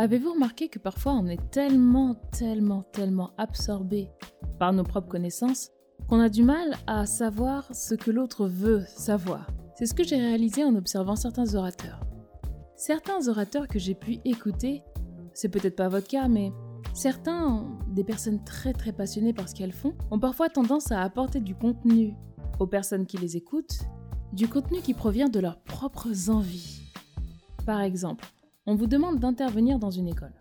Avez-vous remarqué que parfois on est tellement, tellement, tellement absorbé par nos propres connaissances qu'on a du mal à savoir ce que l'autre veut savoir? C'est ce que j'ai réalisé en observant certains orateurs. Certains orateurs que j'ai pu écouter, c'est peut-être pas votre cas, mais certains, des personnes très très passionnées par ce qu'elles font, ont parfois tendance à apporter du contenu aux personnes qui les écoutent, du contenu qui provient de leurs propres envies. Par exemple, on vous demande d'intervenir dans une école.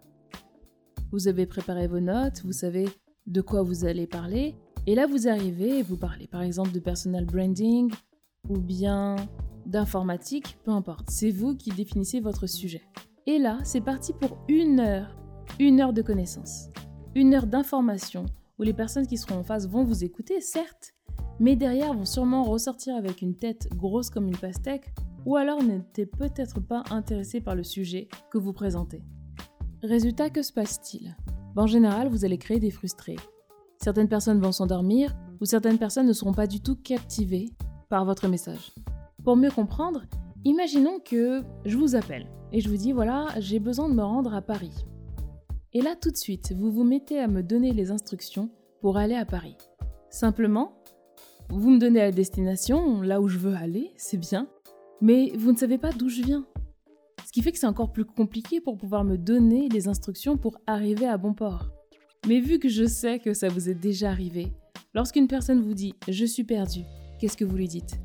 Vous avez préparé vos notes, vous savez de quoi vous allez parler, et là vous arrivez et vous parlez par exemple de personal branding ou bien d'informatique, peu importe, c'est vous qui définissez votre sujet. Et là, c'est parti pour une heure, une heure de connaissance, une heure d'information où les personnes qui seront en face vont vous écouter, certes, mais derrière vont sûrement ressortir avec une tête grosse comme une pastèque ou alors n'étaient peut-être pas intéressés par le sujet que vous présentez. Résultat, que se passe-t-il? En général, vous allez créer des frustrés. Certaines personnes vont s'endormir ou certaines personnes ne seront pas du tout captivées par votre message. Pour mieux comprendre, imaginons que je vous appelle et je vous dis voilà, j'ai besoin de me rendre à Paris. Et là, tout de suite, vous vous mettez à me donner les instructions pour aller à Paris. Simplement, vous me donnez la destination, là où je veux aller, c'est bien, mais vous ne savez pas d'où je viens. Ce qui fait que c'est encore plus compliqué pour pouvoir me donner les instructions pour arriver à bon port. Mais vu que je sais que ça vous est déjà arrivé, lorsqu'une personne vous dit je suis perdu, qu'est-ce que vous lui dites?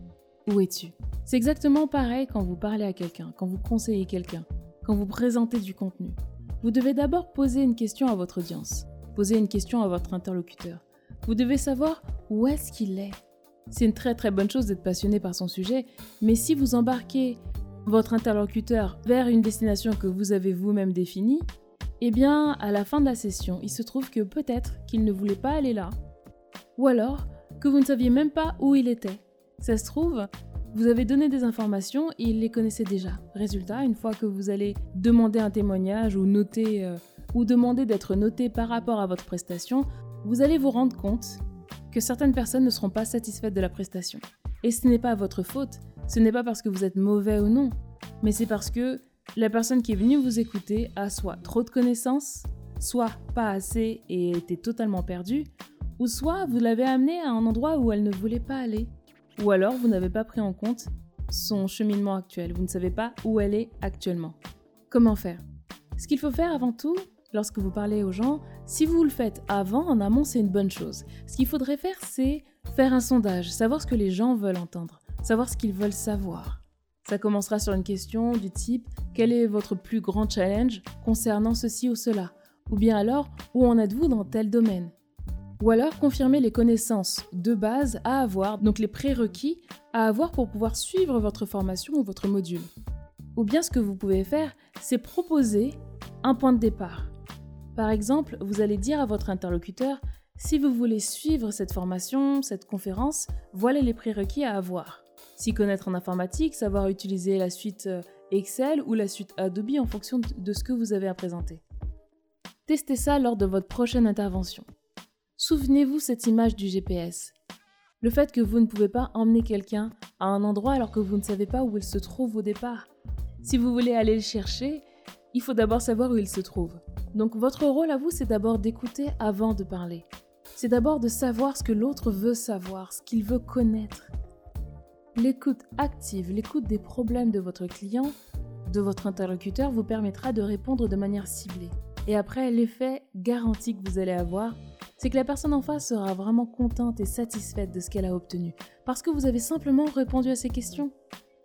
Où es-tu? C'est exactement pareil quand vous parlez à quelqu'un, quand vous conseillez quelqu'un, quand vous présentez du contenu. Vous devez d'abord poser une question à votre audience, poser une question à votre interlocuteur. Vous devez savoir où est-ce qu'il est, c'est une très très bonne chose d'être passionné par son sujet, mais si vous embarquez votre interlocuteur vers une destination que vous avez vous-même définie, eh bien, à la fin de la session, il se trouve que peut-être qu'il ne voulait pas aller là, ou alors que vous ne saviez même pas où il était. Ça se trouve, vous avez donné des informations et il les connaissait déjà. Résultat, une fois que vous allez demander un témoignage ou noter euh, ou demander d'être noté par rapport à votre prestation, vous allez vous rendre compte que certaines personnes ne seront pas satisfaites de la prestation. Et ce n'est pas votre faute, ce n'est pas parce que vous êtes mauvais ou non, mais c'est parce que la personne qui est venue vous écouter a soit trop de connaissances, soit pas assez et était totalement perdue, ou soit vous l'avez amenée à un endroit où elle ne voulait pas aller, ou alors vous n'avez pas pris en compte son cheminement actuel, vous ne savez pas où elle est actuellement. Comment faire? Ce qu'il faut faire avant tout, lorsque vous parlez aux gens, si vous le faites avant, en amont, c'est une bonne chose. Ce qu'il faudrait faire, c'est faire un sondage, savoir ce que les gens veulent entendre, savoir ce qu'ils veulent savoir. Ça commencera sur une question du type quel est votre plus grand challenge concernant ceci ou cela? Ou bien alors, où en êtes-vous dans tel domaine? Ou alors confirmer les connaissances de base à avoir, donc les prérequis à avoir pour pouvoir suivre votre formation ou votre module. Ou bien ce que vous pouvez faire, c'est proposer un point de départ. Par exemple, vous allez dire à votre interlocuteur, si vous voulez suivre cette formation, cette conférence, voilà les prérequis à avoir. S'y connaître en informatique, savoir utiliser la suite euh, Excel ou la suite Adobe en fonction de ce que vous avez à présenter. Testez ça lors de votre prochaine intervention. Souvenez-vous cette image du GPS. Le fait que vous ne pouvez pas emmener quelqu'un à un endroit alors que vous ne savez pas où il se trouve au départ. Si vous voulez aller le chercher, il faut d'abord savoir où il se trouve. Donc votre rôle à vous, c'est d'abord d'écouter avant de parler. C'est d'abord de savoir ce que l'autre veut savoir, ce qu'il veut connaître. L'écoute active, l'écoute des problèmes de votre client, de votre interlocuteur, vous permettra de répondre de manière ciblée. Et après, l'effet garanti que vous allez avoir, c'est que la personne en face sera vraiment contente et satisfaite de ce qu'elle a obtenu, parce que vous avez simplement répondu à ses questions.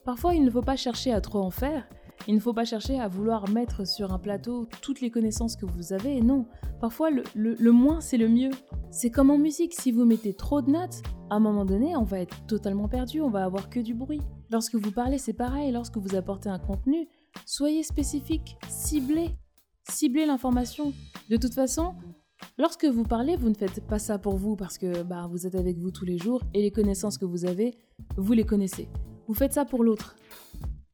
Parfois, il ne faut pas chercher à trop en faire, il ne faut pas chercher à vouloir mettre sur un plateau toutes les connaissances que vous avez, non. Parfois, le, moins, c'est le mieux. C'est comme en musique, si vous mettez trop de notes, à un moment donné, on va être totalement perdu, on va avoir que du bruit. Lorsque vous parlez, c'est pareil, lorsque vous apportez un contenu, soyez spécifique, ciblez, ciblez l'information. De toute façon, lorsque vous parlez, vous ne faites pas ça pour vous parce que bah, vous êtes avec vous tous les jours et les connaissances que vous avez, vous les connaissez. Vous faites ça pour l'autre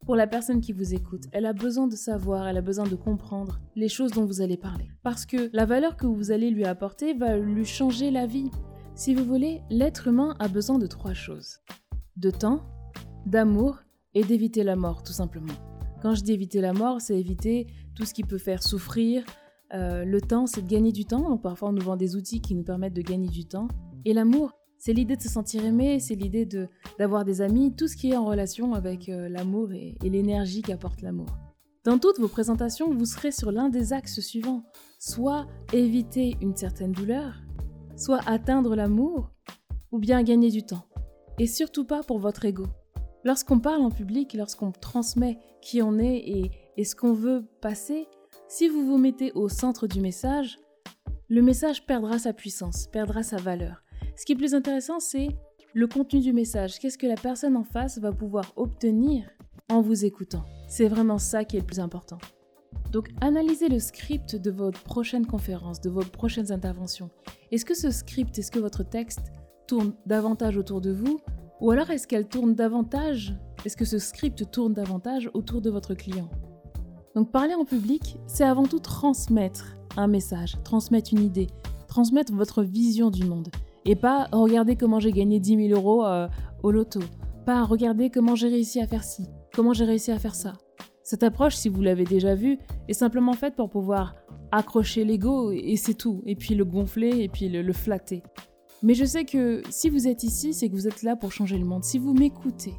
pour la personne qui vous écoute. Elle a besoin de savoir, elle a besoin de comprendre les choses dont vous allez parler. Parce que la valeur que vous allez lui apporter va lui changer la vie. Si vous voulez, l'être humain a besoin de trois choses. De temps, d'amour et d'éviter la mort, tout simplement. Quand je dis éviter la mort, c'est éviter tout ce qui peut faire souffrir. Euh, le temps, c'est de gagner du temps. Parfois, on nous vend des outils qui nous permettent de gagner du temps. Et l'amour, c'est l'idée de se sentir aimé, c'est l'idée d'avoir des amis, tout ce qui est en relation avec euh, l'amour et, l'énergie qu'apporte l'amour. Dans toutes vos présentations, vous serez sur l'un des axes suivants. Soit éviter une certaine douleur, soit atteindre l'amour, ou bien gagner du temps. Et surtout pas pour votre ego. Lorsqu'on parle en public, lorsqu'on transmet qui on est et ce qu'on veut passer, si vous vous mettez au centre du message, le message perdra sa puissance, perdra sa valeur. Ce qui est plus intéressant, c'est le contenu du message. Qu'est-ce que la personne en face va pouvoir obtenir en vous écoutant? C'est vraiment ça qui est le plus important. Donc analysez le script de votre prochaine conférence, de vos prochaines interventions. Est-ce que ce script, est-ce que votre texte tourne davantage autour de vous? Ou alors est-ce qu'elle tourne davantage? Est-ce que ce script tourne davantage autour de votre client? Donc parler en public, c'est avant tout transmettre un message, transmettre une idée, transmettre votre vision du monde. Et pas regarder comment j'ai gagné 10 000 euros euh, au loto. Pas regarder comment j'ai réussi à faire ci, comment j'ai réussi à faire ça. Cette approche, si vous l'avez déjà vue, est simplement faite pour pouvoir accrocher l'ego et c'est tout. Et puis le gonfler et puis le flatter. Mais je sais que si vous êtes ici, c'est que vous êtes là pour changer le monde. Si vous m'écoutez,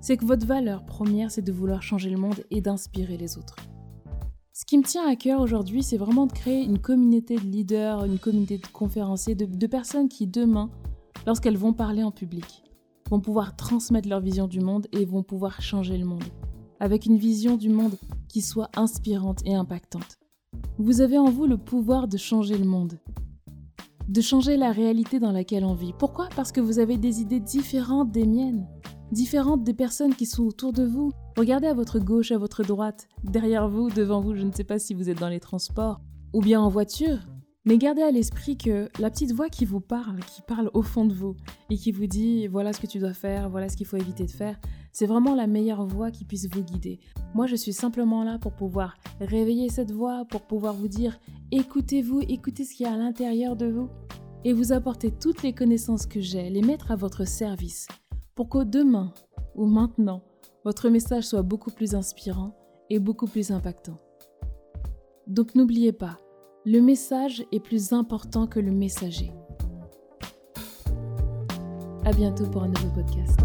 c'est que votre valeur première, c'est de vouloir changer le monde et d'inspirer les autres. Ce qui me tient à cœur aujourd'hui, c'est vraiment de créer une communauté de leaders, une communauté de conférenciers, de, personnes qui demain, lorsqu'elles vont parler en public, vont pouvoir transmettre leur vision du monde et vont pouvoir changer le monde, avec une vision du monde qui soit inspirante et impactante. Vous avez en vous le pouvoir de changer le monde, de changer la réalité dans laquelle on vit. Pourquoi? Parce que vous avez des idées différentes des miennes, différentes des personnes qui sont autour de vous. Regardez à votre gauche, à votre droite, derrière vous, devant vous, je ne sais pas si vous êtes dans les transports ou bien en voiture. Mais gardez à l'esprit que la petite voix qui vous parle, qui parle au fond de vous et qui vous dit voilà ce que tu dois faire, voilà ce qu'il faut éviter de faire, c'est vraiment la meilleure voix qui puisse vous guider. Moi, je suis simplement là pour pouvoir réveiller cette voix, pour pouvoir vous dire écoutez-vous, écoutez ce qu'il y a à l'intérieur de vous et vous apporter toutes les connaissances que j'ai, les mettre à votre service pour qu'au demain ou maintenant, votre message soit beaucoup plus inspirant et beaucoup plus impactant. Donc n'oubliez pas, le message est plus important que le messager. À bientôt pour un nouveau podcast.